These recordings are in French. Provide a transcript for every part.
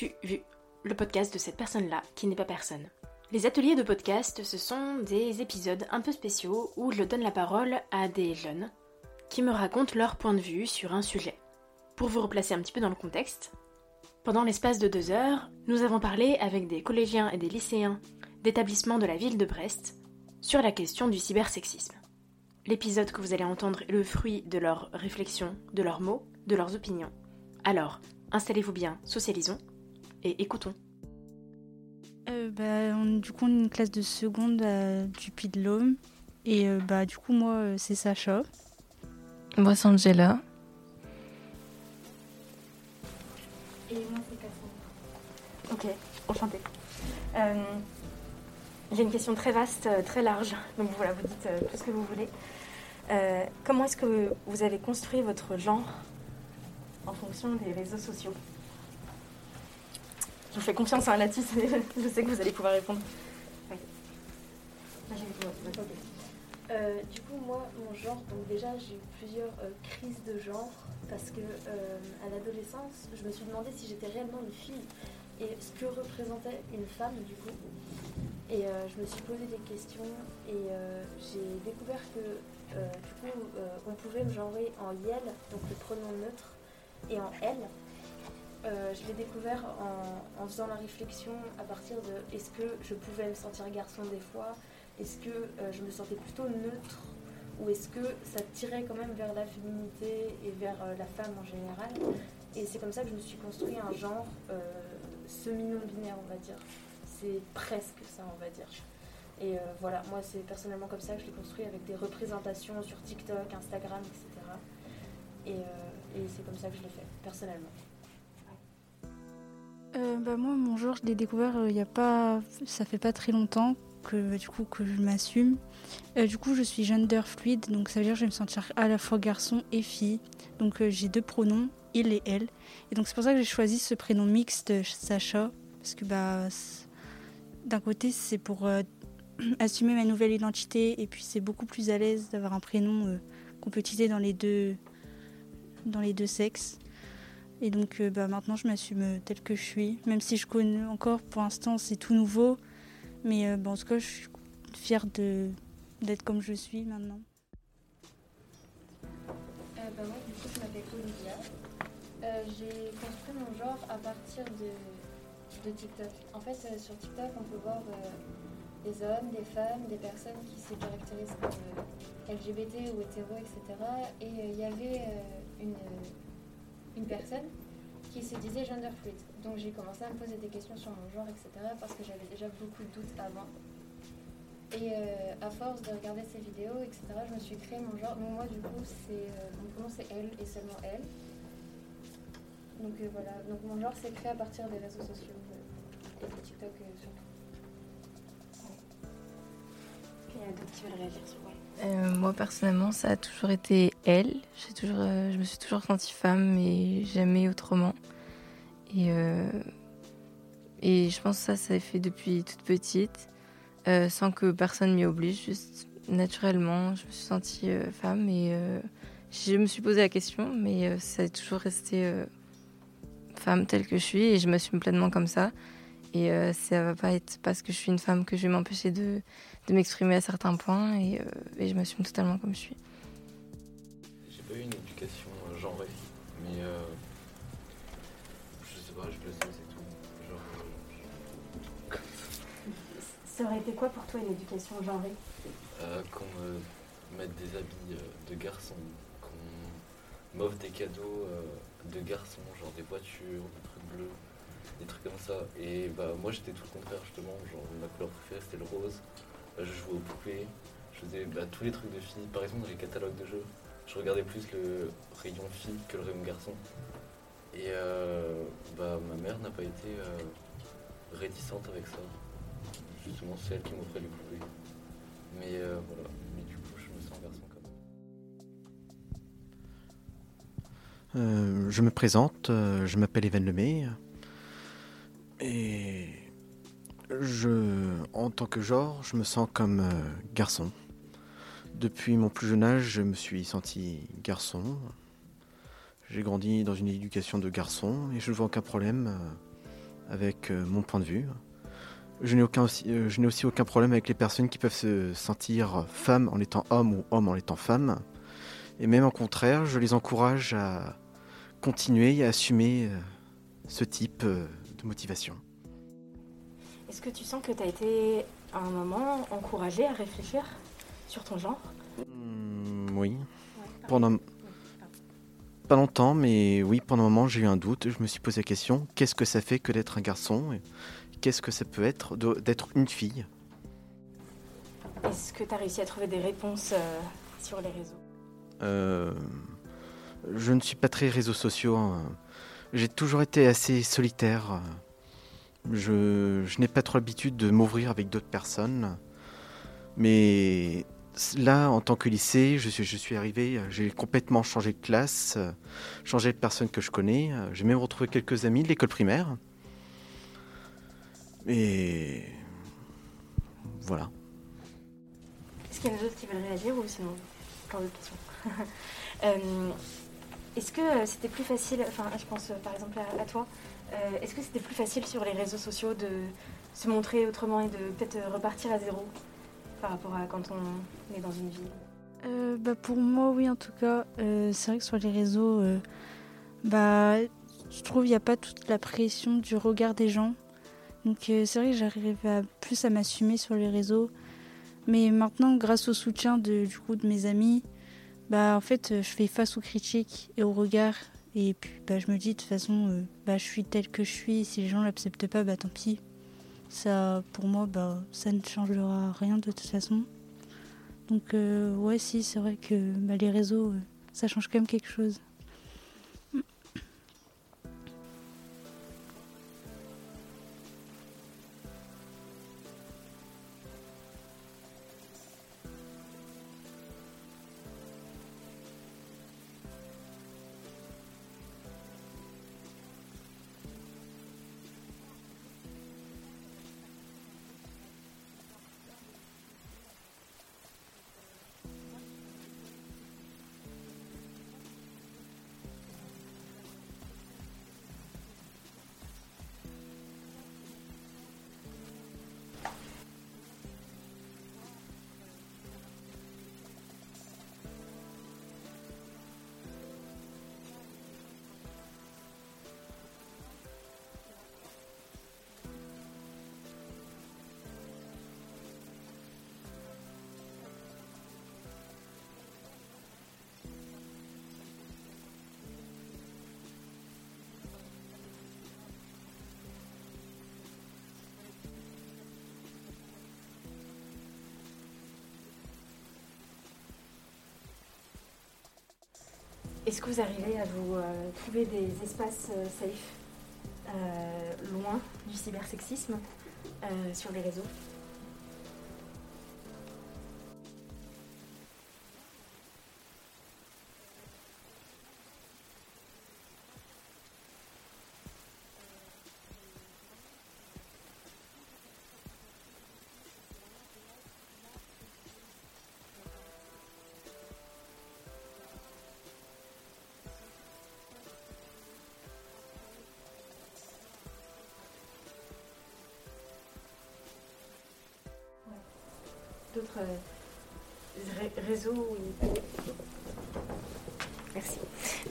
M'as-tu vu le podcast de cette personne-là qui n'est pas personne? Les ateliers de podcast, ce sont des épisodes un peu spéciaux où je donne la parole à des jeunes qui me racontent leur point de vue sur un sujet. Pour vous replacer un petit peu dans le contexte, pendant l'espace de deux heures, nous avons parlé avec des collégiens et des lycéens d'établissements de la ville de Brest sur la question du cybersexisme. L'épisode que vous allez entendre est le fruit de leurs réflexions, de leurs mots, de leurs opinions. Alors, installez-vous bien, socialisons et écoutons. Euh, bah, on- du coup, on est une classe de seconde euh, du Puy de l'Ôme. Et euh, bah, du coup, moi, euh, c'est Sacha. Moi, c'est Angela. Et moi, c'est Cassandre. Ok, enchantée. Euh, J'ai une question très vaste, très large. Donc voilà, vous dites euh, tout ce que vous voulez. Euh, comment est-ce que vous avez construit votre genre en fonction des réseaux sociaux? Je vous fais confiance en Latis, je sais que vous allez pouvoir répondre. Ah. Euh, du coup, moi, mon genre, donc déjà, j'ai eu plusieurs euh, crises de genre parce que euh, à l'adolescence, je me suis demandé si j'étais réellement une fille et ce que représentait une femme, du coup. Et je me suis posé des questions et j'ai découvert que, du coup, on pouvait me genrer en yel, donc le pronom neutre, et en elle. Euh, je l'ai découvert en, faisant la réflexion à partir de est-ce que je pouvais me sentir garçon des fois? Est-ce que euh, je me sentais plutôt neutre? Ou est-ce que ça tirait quand même vers la féminité et vers euh, la femme en général? Et c'est comme ça que je me suis construit un genre semi-non-binaire, on va dire. C'est presque ça, on va dire. Et voilà, moi c'est personnellement comme ça que je l'ai construit avec des représentations sur TikTok, Instagram, etc. Et, et c'est comme ça que je l'ai fait, personnellement. Euh, bah, moi, mon genre, je l'ai découvert euh, il y a pas. Ça fait pas très longtemps que, du coup, que je m'assume. Euh, du coup, je suis gender fluide, donc ça veut dire que je vais me sentir à la fois garçon et fille. Donc, euh, j'ai deux pronoms, il et elle. Et donc, c'est pour ça que j'ai choisi ce prénom mixte, euh, Sacha. Parce que, bah, d'un côté, c'est pour euh, assumer ma nouvelle identité. Et puis, c'est beaucoup plus à l'aise d'avoir un prénom euh, qu'on peut utiliser dans les deux, dans les deux sexes. Et donc euh, bah, maintenant, je m'assume euh, telle que je suis. Même si je connais encore, pour l'instant, c'est tout nouveau. Mais euh, bah, en tout cas, je suis fière de, d'être comme je suis maintenant. Bah, moi, du coup, je m'appelle Olivia. J'ai construit mon genre à partir de, de TikTok. En fait, sur TikTok, on peut voir des hommes, des femmes, des personnes qui se caractérisent comme LGBT ou hétéro, etc. Et il y avait une, une personne qui se disait gender fluid. Donc j'ai commencé à me poser des questions sur mon genre, etc. parce que j'avais déjà beaucoup de doutes avant. Et euh, à force de regarder ces vidéos, etc., je me suis créé mon genre. Donc moi, du coup, c'est euh, mon c'est elle et seulement elle. Donc euh, voilà. Donc mon genre c'est créé à partir des réseaux sociaux et de TikTok surtout. Qui veulent réagir sur ouais. Euh, moi, personnellement, ça a toujours été elle. Euh, je me suis toujours sentie femme et jamais autrement. Et, euh, et je pense que ça, ça fait depuis toute petite, sans que personne m'y oblige. Juste naturellement, je me suis sentie femme et je me suis posé la question, mais ça a toujours resté femme telle que je suis et je m'assume pleinement comme ça. Et euh, ça va pas être parce que je suis une femme que je vais m'empêcher de, de m'exprimer à certains points et, euh, et je m'assume totalement comme je suis. J'ai pas eu une éducation euh, genrée, mais euh, je sais pas, je le sais, c'est tout. Genre, Ça aurait été quoi pour toi une éducation genrée? Euh, qu'on me mette des habits de garçon, qu'on m'offre des cadeaux de garçon, genre des voitures, des trucs bleus, des trucs comme ça. Et bah moi j'étais tout le contraire justement, genre ma couleur préférée c'était le rose. Euh, je jouais aux poupées, je faisais bah, tous les trucs de filles. Par exemple dans les catalogues de jeux, je regardais plus le rayon fille que le rayon garçon. Et euh, bah, ma mère n'a pas été euh, réticente avec ça. Justement, c'est elle qui m'offrait les poupées. Mais euh, voilà, mais du coup, je me sens garçon quand même. Je me présente, je m'appelle Evan Lemay. Et je, en tant que genre, je me sens comme euh, garçon. Depuis mon plus jeune âge, je me suis senti garçon. J'ai grandi dans une éducation de garçon et je ne vois aucun problème euh, avec euh, mon point de vue. Je n'ai aussi, aucun problème avec les personnes qui peuvent se sentir femmes en étant homme ou homme en étant femme. Et même au contraire, je les encourage à continuer à assumer ce type de motivation. Est-ce que tu sens que tu as été à un moment encouragé à réfléchir sur ton genre? Hmm, oui, pendant pas longtemps, mais oui, pendant un moment, j'ai eu un doute. Je me suis posé la question qu'est-ce que ça fait que d'être un garçon Qu'est-ce que ça peut être d'être une fille? Est-ce que tu as réussi à trouver des réponses euh, sur les réseaux? Euh, Je ne suis pas très réseaux sociaux. hein. J'ai toujours été assez solitaire. Je, n'ai pas trop l'habitude de m'ouvrir avec d'autres personnes. Mais là, en tant que lycée, je suis, je arrivé, j'ai complètement changé de classe, changé de personnes que je connais. J'ai même retrouvé quelques amis de l'école primaire. Et voilà. Est-ce qu'il y en a d'autres qui veulent réagir ou sinon plein d'autres questions Euh, Est-ce que euh, c'était plus facile, enfin je pense euh, par exemple à, toi, euh, est-ce que c'était plus facile sur les réseaux sociaux de se montrer autrement et de peut-être repartir à zéro par rapport à quand on est dans une ville? Bah pour moi, oui, en tout cas. C'est vrai que sur les réseaux, bah, je trouve qu'il n'y a pas toute la pression du regard des gens. Donc c'est vrai que j'arrive plus à m'assumer sur les réseaux. Mais maintenant, grâce au soutien de, du coup, de mes amis, bah, en fait, euh, je fais face aux critiques et aux regards. Et puis bah, je me dis, de toute façon, euh, bah, je suis telle que je suis. Si les gens ne l'acceptent pas, bah, tant pis. Ça, pour moi, bah, ça ne changera rien de toute façon. Donc euh, ouais, si, c'est vrai que bah, les réseaux, ça change quand même quelque chose. Est-ce que vous arrivez à vous euh, trouver des espaces euh, safe, euh, loin du cybersexisme, sur les réseaux? D'autres euh, ré- réseaux où il... Merci.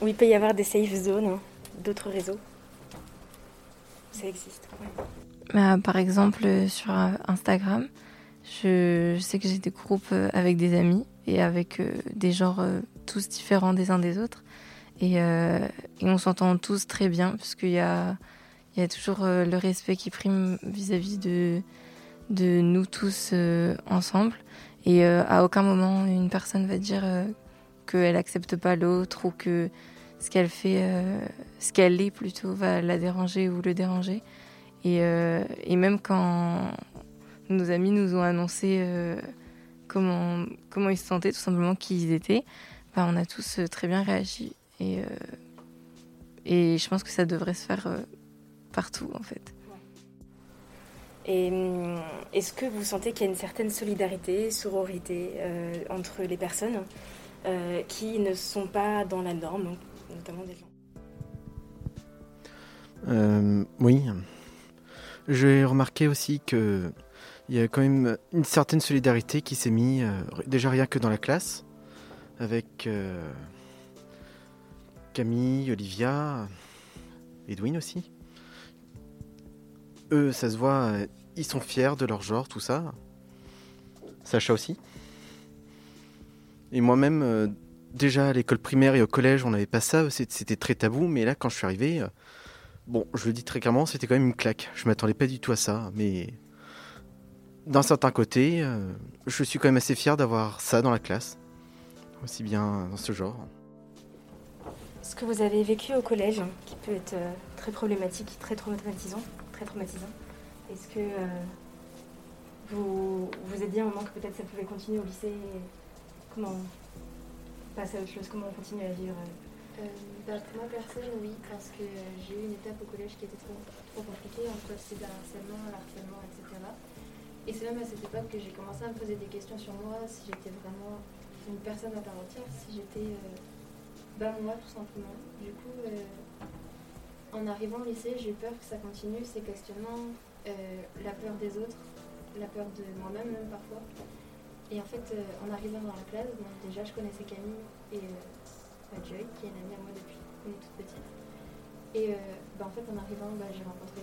Où il peut y avoir des safe zones, hein, d'autres réseaux Ça existe. ouais. Bah, par exemple, euh, sur euh, Instagram, je, je sais que j'ai des groupes avec des amis et avec euh, des genres euh, tous différents des uns des autres. Et, euh, et on s'entend tous très bien, parce qu'il y a, il y a toujours euh, le respect qui prime vis-à-vis de, de nous tous euh, ensemble. Et euh, à aucun moment, une personne va dire euh, qu'elle accepte pas l'autre ou que ce qu'elle fait, ce qu'elle est plutôt, va la déranger ou le déranger. Et, et même quand nos amis nous ont annoncé comment, comment ils se sentaient, tout simplement qui ils étaient, bah, on a tous très bien réagi. Et, et je pense que ça devrait se faire partout en fait. Et hum, est-ce que vous sentez qu'il y a une certaine solidarité, sororité euh, entre les personnes euh, qui ne sont pas dans la norme, notamment des gens? Euh, Oui. J'ai remarqué aussi qu'il y a quand même une certaine solidarité qui s'est mise, déjà rien que dans la classe, avec Camille, Olivia, Edwin aussi eux, ça se voit, euh, ils sont fiers de leur genre, tout ça. Sacha aussi. Et moi-même, euh, déjà à l'école primaire et au collège, on n'avait pas ça, c'était très tabou, mais là, quand je suis arrivé, euh, bon, je le dis très clairement, c'était quand même une claque. Je m'attendais pas du tout à ça, mais d'un certain côté, je suis quand même assez fier d'avoir ça dans la classe, aussi bien dans ce genre. Ce que vous avez vécu au collège, qui peut être très problématique, très traumatisant, traumatisant. Est-ce que euh, vous vous êtes dit à un moment que peut-être ça pouvait continuer au lycée Comment passer à autre chose? Comment on continue à vivre euh, bah, Pour moi, personne, oui, parce que j'ai eu une étape au collège qui était trop, trop compliquée entre le harcèlement, etc. Et c'est même à cette époque que j'ai commencé à me poser des questions sur moi, si j'étais vraiment une personne à part entière, si j'étais euh, bah, moi tout simplement. Du coup, en arrivant au lycée, j'ai peur que ça continue ces questionnements, euh, la peur des autres, la peur de moi-même même parfois. Et en fait, euh, en arrivant dans la classe, déjà je connaissais Camille et euh, Joy, qui est une amie à moi depuis qu'on est toute petite. Et bah, en fait, en arrivant, bah, j'ai rencontré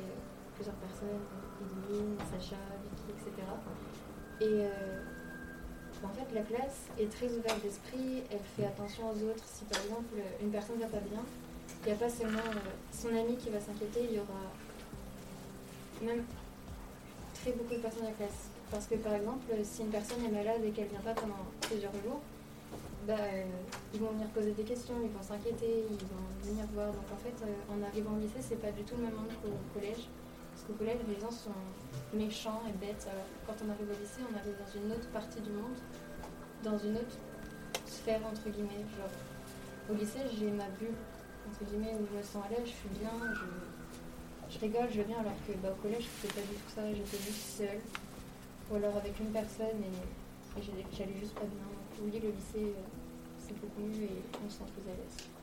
plusieurs personnes, Edwin, Sacha, Vicky, etc. Et bah, en fait, la classe est très ouverte d'esprit, elle fait attention aux autres. Si par exemple une personne va pas bien, il n'y a pas seulement euh, son ami qui va s'inquiéter, il y aura même très beaucoup de personnes à la classe. Parce que par exemple, si une personne est malade et qu'elle ne vient pas pendant plusieurs jours, bah, euh, ils vont venir poser des questions, ils vont s'inquiéter, ils vont venir voir. Donc en fait, euh, en arrivant au lycée, c'est pas du tout le même monde qu'au collège. Parce qu'au collège, les gens sont méchants et bêtes. Alors quand on arrive au lycée, on arrive dans une autre partie du monde, dans une autre sphère, entre guillemets. Genre, au lycée, j'ai ma bulle entre guillemets, où je me sens à l'aise, je suis bien, je, rigole, je viens, alors que bah, au collège, je faisais pas du tout ça, j'étais juste seule, ou alors avec une personne et, j'allais juste pas bien. oui, le lycée, euh, c'est beaucoup mieux et on se sent plus à l'aise.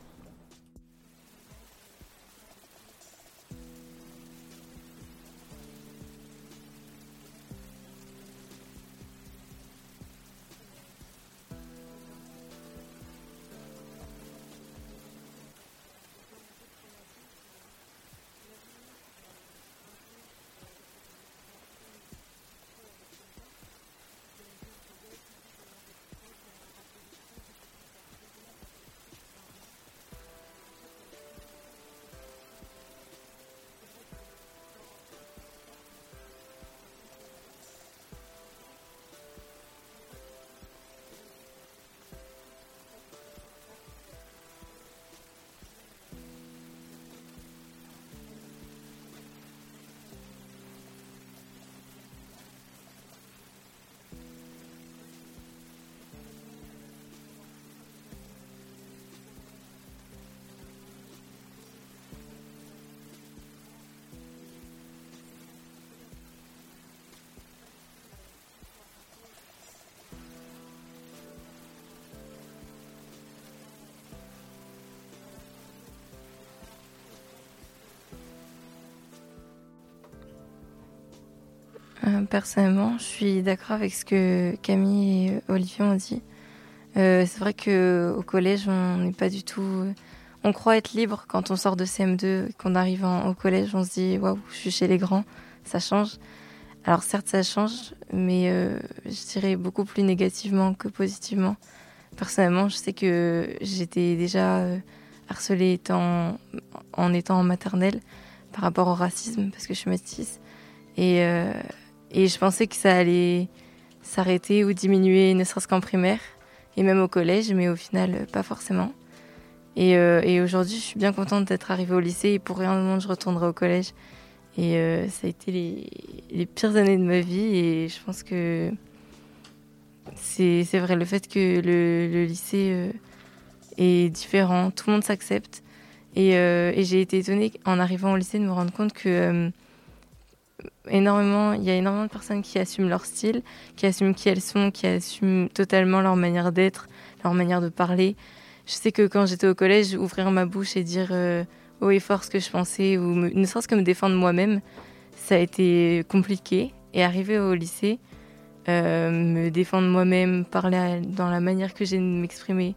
Personnellement, je suis d'accord avec ce que Camille et Olivier ont dit. Euh, c'est vrai qu'au collège, on n'est pas du tout. On croit être libre quand on sort de CM2, qu'on arrive au collège, on se dit waouh, je suis chez les grands, ça change. Alors certes, ça change, mais euh, je dirais beaucoup plus négativement que positivement. Personnellement, je sais que j'étais déjà harcelée en étant en maternelle par rapport au racisme, parce que je suis métisse. Et, et je pensais que ça allait s'arrêter ou diminuer, ne serait-ce qu'en primaire et même au collège, mais au final, pas forcément. Et, euh, et aujourd'hui, je suis bien contente d'être arrivée au lycée et pour rien au monde, je retournerai au collège. Et euh, ça a été les, pires années de ma vie et je pense que c'est vrai, le fait que le, lycée euh, est différent, tout le monde s'accepte. Et, euh, j'ai été étonnée en arrivant au lycée de me rendre compte que euh, énormément, il y a énormément de personnes qui assument leur style, qui assument qui elles sont, qui assument totalement leur manière d'être, leur manière de parler. Je sais que quand j'étais au collège, ouvrir ma bouche et dire euh, haut et fort ce que je pensais, ou ne serait-ce que me défendre moi-même, ça a été compliqué. Et arriver au lycée, euh, me défendre moi-même, parler à, dans la manière que j'ai de m'exprimer,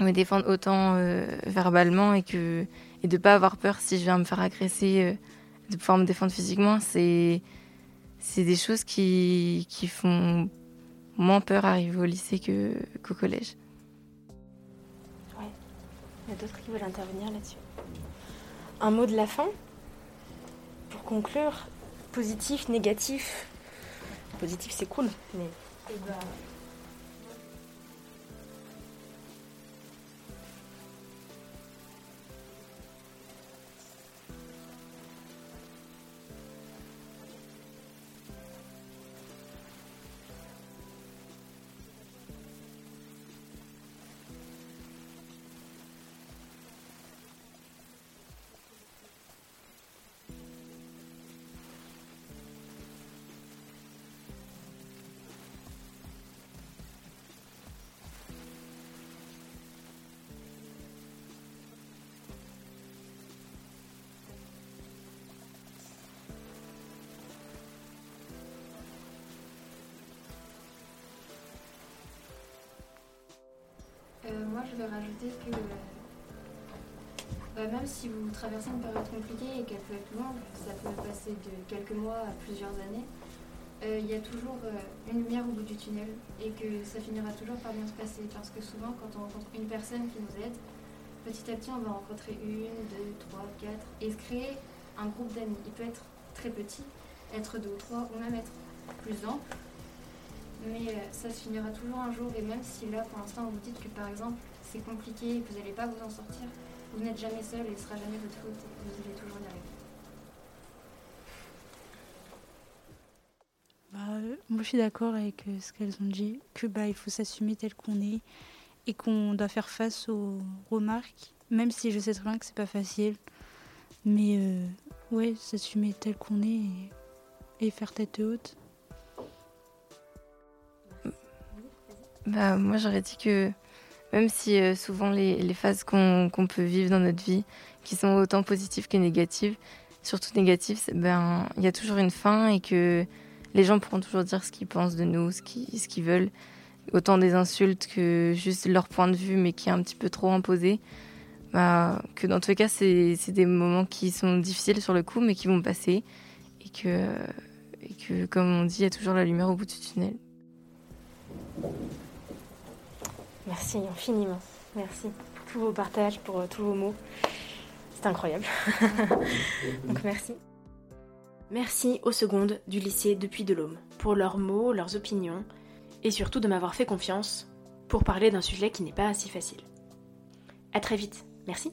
me défendre autant euh, verbalement et que et de pas avoir peur si je viens me faire agresser, euh, de pouvoir me défendre physiquement, c'est c'est des choses qui, qui font moins peur arriver au lycée que qu'au collège. Il y a d'autres qui veulent intervenir là-dessus. Un mot de la fin pour conclure. Positif, négatif. Positif, c'est cool, mais. Et bah, euh, moi je vais rajouter que bah, même si vous traversez une période compliquée et qu'elle peut être longue, ça peut passer de quelques mois à plusieurs années, euh, il y a toujours euh, une lumière au bout du tunnel et que ça finira toujours par bien se passer. Parce que souvent, quand on rencontre une personne qui nous aide, petit à petit, on va rencontrer une, deux, trois, quatre et se créer un groupe d'amis. Il peut être très petit, être deux ou trois, ou même être plus ample. Mais euh, ça se finira toujours un jour. Et même si là, pour l'instant, vous dites que par exemple, c'est compliqué et que vous n'allez pas vous en sortir, vous n'êtes jamais seul et ce sera jamais votre faute. Vous allez toujours y arriver. Bah, euh, moi, je suis d'accord avec euh, ce qu'elles ont dit, que bah, il faut s'assumer tel qu'on est et qu'on doit faire face aux remarques, même si je sais très bien que c'est pas facile. Mais ouais, s'assumer tel qu'on est et faire tête haute. Bah, moi, j'aurais dit que même si euh, souvent les, phases qu'on peut vivre dans notre vie, qui sont autant positives que négatives, surtout négatives, ben, il y a toujours une fin et que les gens pourront toujours dire ce qu'ils pensent de nous, ce qu'ils veulent. Autant des insultes que juste leur point de vue, mais qui est un petit peu trop imposé. Bah, que dans tous les cas, c'est des moments qui sont difficiles sur le coup, mais qui vont passer. Et que comme on dit, il y a toujours la lumière au bout du tunnel. Merci infiniment. Merci pour tous vos partages, pour euh, tous vos mots. C'est incroyable. Donc merci. Merci aux secondes du lycée depuis de l'Aume pour leurs mots, leurs opinions et surtout de m'avoir fait confiance pour parler d'un sujet qui n'est pas si facile. À très vite. Merci.